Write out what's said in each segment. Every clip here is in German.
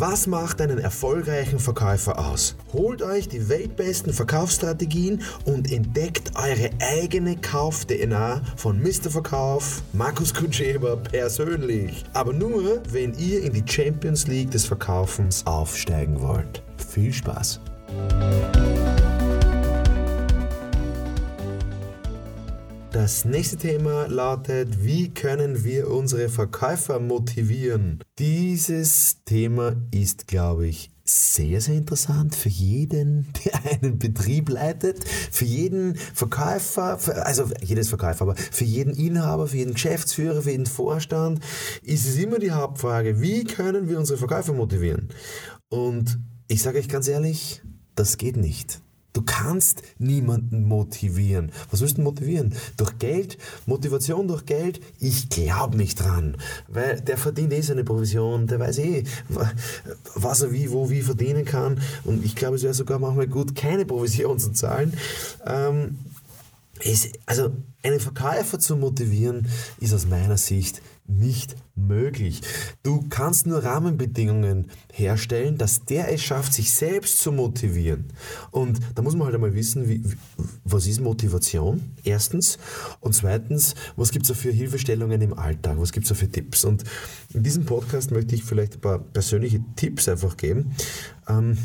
Was macht einen erfolgreichen Verkäufer aus? Holt euch die weltbesten Verkaufsstrategien und entdeckt eure eigene Kauf-DNA von Mr. Verkauf, Markus Kutscheber persönlich. Aber nur, wenn ihr in die Champions League des Verkaufens aufsteigen wollt. Viel Spaß! Das nächste Thema lautet, wie können wir unsere Verkäufer motivieren? Dieses Thema ist, glaube ich, sehr, sehr interessant für jeden, der einen Betrieb leitet, für jeden Verkäufer, also jedes Verkäufer, aber für jeden Inhaber, für jeden Geschäftsführer, für jeden Vorstand ist es immer die Hauptfrage, wie können wir unsere Verkäufer motivieren? Und ich sage euch ganz ehrlich, das geht nicht. Du kannst niemanden motivieren. Was willst du motivieren? Durch Geld? Motivation durch Geld? Ich glaube nicht dran. Weil der verdient eh seine Provision, der weiß eh, was er wie, wo, wie verdienen kann. Und ich glaube, es wäre sogar manchmal gut, keine Provision zu zahlen. Ähm, ist, also einen Verkäufer zu motivieren, ist aus meiner Sicht nicht möglich. Du kannst nur Rahmenbedingungen herstellen, dass der es schafft, sich selbst zu motivieren. Und da muss man halt einmal wissen, wie, was ist Motivation? Erstens. Und zweitens, was gibt es da für Hilfestellungen im Alltag? Was gibt es da für Tipps? Und in diesem Podcast möchte ich vielleicht ein paar persönliche Tipps einfach geben. Ähm,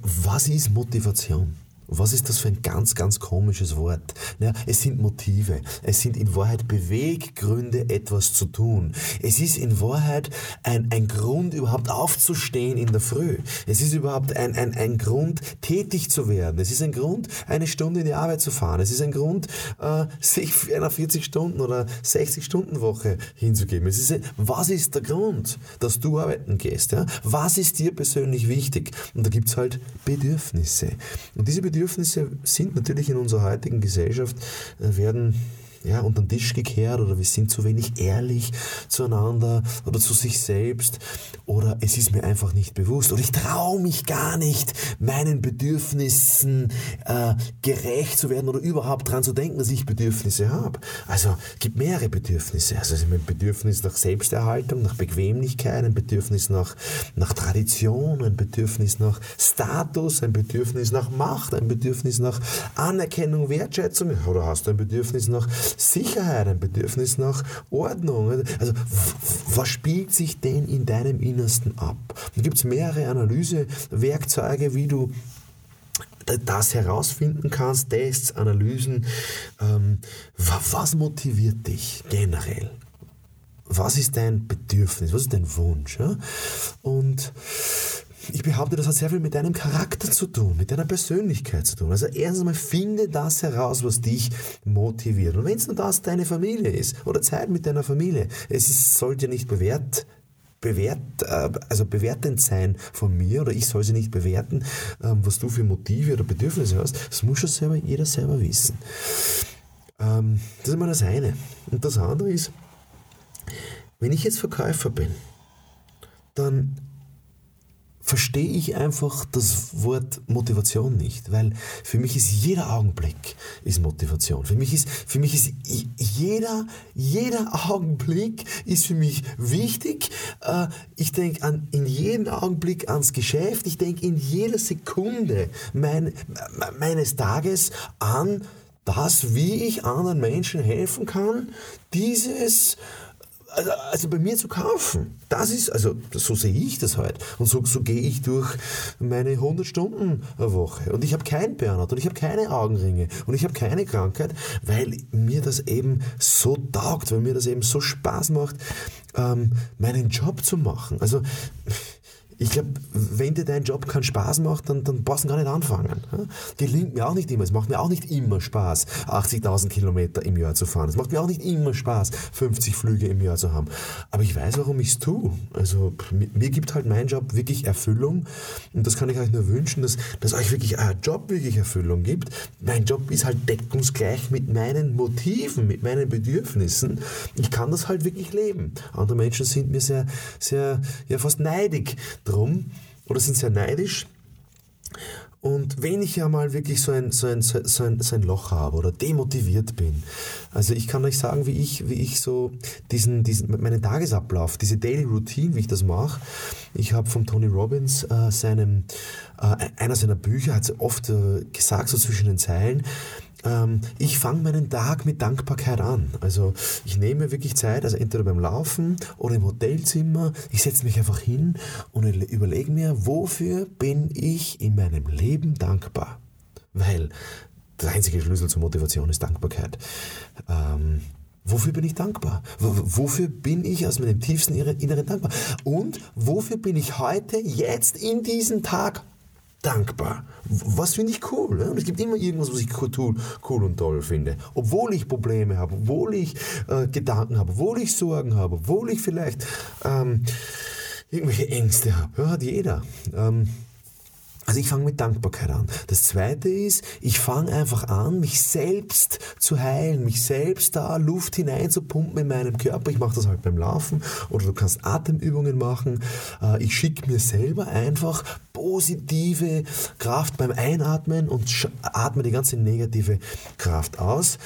was ist Motivation? Was ist das für ein ganz, ganz komisches Wort? Ja, es sind Motive. Es sind in Wahrheit Beweggründe, etwas zu tun. Es ist in Wahrheit ein, ein Grund, überhaupt aufzustehen in der Früh. Es ist überhaupt ein, ein, ein Grund, tätig zu werden. Es ist ein Grund, eine Stunde in die Arbeit zu fahren. Es ist ein Grund, äh, sich einer 40-Stunden- oder 60-Stunden-Woche hinzugeben. Es ist ein, was ist der Grund, dass du arbeiten gehst? Ja? Was ist dir persönlich wichtig? Und da gibt's halt Bedürfnisse. Und diese Bedürfnisse Bedürfnisse sind natürlich in unserer heutigen Gesellschaft, äh, werden ja, unter den Tisch gekehrt oder wir sind zu wenig ehrlich zueinander oder zu sich selbst oder es ist mir einfach nicht bewusst oder ich traue mich gar nicht, meinen Bedürfnissen äh, gerecht zu werden oder überhaupt daran zu denken, dass ich Bedürfnisse habe. Also es gibt mehrere Bedürfnisse. Also ein Bedürfnis nach Selbsterhaltung, nach Bequemlichkeit, ein Bedürfnis nach, nach Tradition, ein Bedürfnis nach Status, ein Bedürfnis nach Macht, ein Bedürfnis nach Anerkennung, Wertschätzung oder hast du ein Bedürfnis nach Sicherheit, ein Bedürfnis nach Ordnung. Also was spielt sich denn in deinem Innersten ab? Da gibt es mehrere Analysewerkzeuge, wie du das herausfinden kannst, Tests, Analysen. Ähm, was motiviert dich generell? Was ist dein Bedürfnis? Was ist dein Wunsch? Und ich behaupte, das hat sehr viel mit deinem Charakter zu tun, mit deiner Persönlichkeit zu tun. Also erstens einmal finde das heraus, was dich motiviert. Und wenn es nur das deine Familie ist oder Zeit mit deiner Familie, es ist, sollte nicht bewährt bewährt, äh, also bewertend sein von mir oder ich soll sie nicht bewerten, ähm, was du für Motive oder Bedürfnisse hast. Das muss schon selber, jeder selber wissen. Ähm, das ist mal das eine. Und das andere ist, wenn ich jetzt Verkäufer bin, dann verstehe ich einfach das Wort Motivation nicht, weil für mich ist jeder Augenblick ist Motivation. Für mich ist, für mich ist jeder, jeder Augenblick ist für mich wichtig. Äh, ich denke an, in jedem Augenblick ans Geschäft. Ich denke in jeder Sekunde mein, meines Tages an das, wie ich anderen Menschen helfen kann, dieses also, also bei mir zu kaufen, das ist, also so sehe ich das halt. Und so, so gehe ich durch meine 100 Stunden Woche. Und ich habe kein Burnout und ich habe keine Augenringe und ich habe keine Krankheit, weil mir das eben so taugt, weil mir das eben so Spaß macht, ähm, meinen Job zu machen. Also ich glaube, wenn dir dein Job keinen Spaß macht, dann, dann brauchst du gar nicht anfangen. Gelingt mir auch nicht immer. Es macht mir auch nicht immer Spaß, 80.000 Kilometer im Jahr zu fahren. Es macht mir auch nicht immer Spaß, 50 Flüge im Jahr zu haben. Aber ich weiß, warum ich es tue. Also mir, gibt halt mein Job wirklich Erfüllung. Und das kann ich euch nur wünschen, dass, dass euch wirklich euer Job wirklich Erfüllung gibt. Mein Job ist halt deckungsgleich mit meinen Motiven, mit meinen Bedürfnissen. Ich kann das halt wirklich leben. Andere Menschen sind mir sehr, sehr, ja fast neidig drum oder sind sehr neidisch. Und wenn ich ja mal wirklich so ein, so ein, so ein, so ein Loch habe oder demotiviert bin, also ich kann euch sagen, wie ich, wie ich so diesen, diesen, meinen Tagesablauf, diese Daily Routine, wie ich das mache. Ich habe von Tony Robbins äh, seinem, äh, einer seiner Bücher, hat oft äh, gesagt, so zwischen den Zeilen, ich fange meinen Tag mit Dankbarkeit an. Also ich nehme wirklich Zeit, also entweder beim Laufen oder im Hotelzimmer. Ich setze mich einfach hin und überlege mir, wofür bin ich in meinem Leben dankbar? Weil der einzige Schlüssel zur Motivation ist Dankbarkeit. Ähm, Wofür bin ich dankbar? Wofür bin ich aus meinem tiefsten Inneren dankbar? Und wofür bin ich heute, jetzt in diesem Tag dankbar. Was finde ich cool? Ne? Und es gibt immer irgendwas, was ich cool, cool und toll finde. Obwohl ich Probleme habe, obwohl ich äh, Gedanken habe, obwohl ich Sorgen habe, obwohl ich vielleicht ähm, irgendwelche Ängste habe. Ja, hat jeder. Ähm, also ich fange mit Dankbarkeit an. Das zweite ist, ich fange einfach an, mich selbst zu heilen, mich selbst da Luft hineinzupumpen in meinem Körper. Ich mache das halt beim Laufen oder du kannst Atemübungen machen. Äh, ich schicke mir selber einfach positive Kraft beim Einatmen und atme die ganze negative Kraft aus.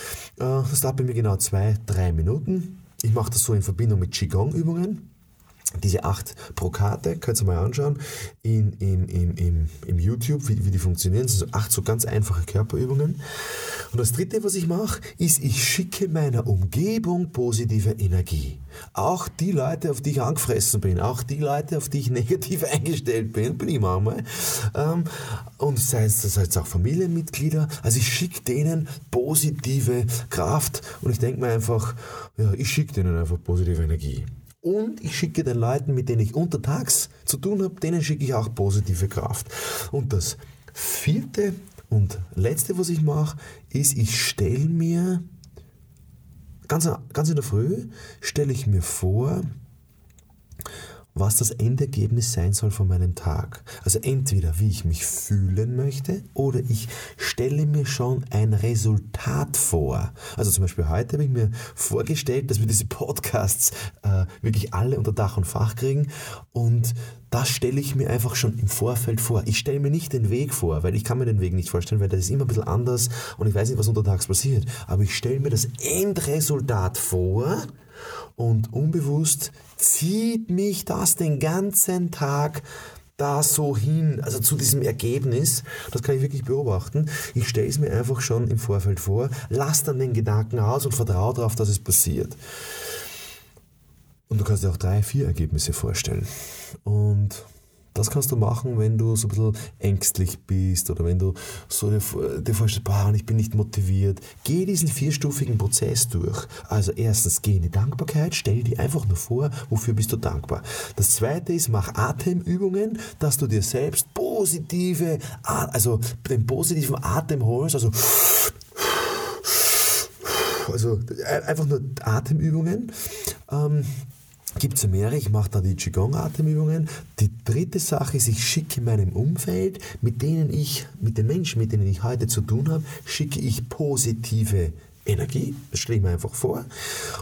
Äh, das dauert bei mir genau zwei, drei Minuten. Ich mache das so in Verbindung mit Qigong-Übungen diese acht pro könnt ihr mal anschauen, in, in, in, in, im YouTube, wie, wie die funktionieren. Das sind so acht so ganz einfache Körperübungen. Und das dritte, was ich mache, ist, ich schicke meiner Umgebung positive Energie. Auch die Leute, auf die ich angefressen bin, auch die Leute, auf die ich negativ eingestellt bin, bin ich manchmal. Ähm, und sei es, sei es auch Familienmitglieder. Also ich schicke denen positive Kraft und ich denke mir einfach, ja, ich schicke denen einfach positive Energie. Und ich schicke den Leuten, mit denen ich untertags zu tun habe, denen schicke ich auch positive Kraft. Und das vierte und letzte, was ich mache, ist, ich stelle mir, ganz, ganz in der Früh, stelle ich mir vor, was das Endergebnis sein soll von meinem Tag. Also entweder wie ich mich fühlen möchte oder ich stelle mir schon ein Resultat vor. Also zum Beispiel heute habe ich mir vorgestellt, dass wir diese Podcasts äh, wirklich alle unter Dach und Fach kriegen und das stelle ich mir einfach schon im Vorfeld vor. Ich stelle mir nicht den Weg vor, weil ich kann mir den Weg nicht vorstellen, weil das ist immer ein bisschen anders und ich weiß nicht, was untertags passiert. Aber ich stelle mir das Endresultat vor und unbewusst zieht mich das den ganzen Tag da so hin, also zu diesem Ergebnis, das kann ich wirklich beobachten. Ich stelle es mir einfach schon im Vorfeld vor, lasse dann den Gedanken aus und vertraue darauf, dass es passiert. Und du kannst dir auch drei, vier Ergebnisse vorstellen. Und das kannst du machen, wenn du so ein bisschen ängstlich bist oder wenn du so dir, vorstellst, boah, ich bin nicht motiviert. Geh diesen vierstufigen Prozess durch. Also erstens, geh in die Dankbarkeit, stell dir einfach nur vor, wofür bist du dankbar. Das zweite ist, mach Atemübungen, dass du dir selbst positive, also den positiven Atem holst, also also einfach nur Atemübungen. Ähm, gibt es mehrere. Ich mache da die Qigong-Atemübungen. Die dritte Sache ist, ich schicke meinem Umfeld, mit denen ich, mit den Menschen, mit denen ich heute zu tun habe, schicke ich positive Energie. Das stelle ich mir einfach vor.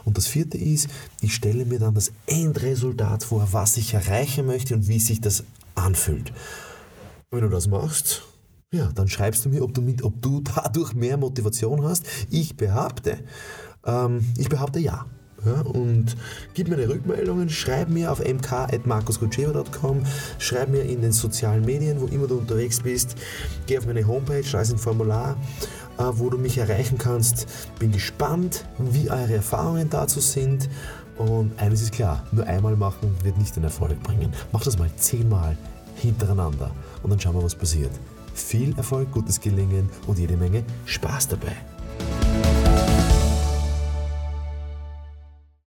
Und das vierte ist, ich stelle mir dann das Endresultat vor, was ich erreichen möchte und wie sich das anfühlt. Wenn du das machst, ja, dann schreibst du mir, ob du, mit, ob du dadurch mehr Motivation hast. Ich behaupte, ähm, ich behaupte ja. Ja, und gib mir eine Rückmeldung, schreib mir auf mk.markusgutscheva.com, schreib mir in den sozialen Medien, wo immer du unterwegs bist, geh auf meine Homepage, da ist ein Formular, äh, wo du mich erreichen kannst. Bin gespannt, wie eure Erfahrungen dazu sind. Und eines ist klar, nur einmal machen wird nicht den Erfolg bringen. Mach das mal zehnmal hintereinander und dann schauen wir, was passiert. Viel Erfolg, gutes Gelingen und jede Menge Spaß dabei.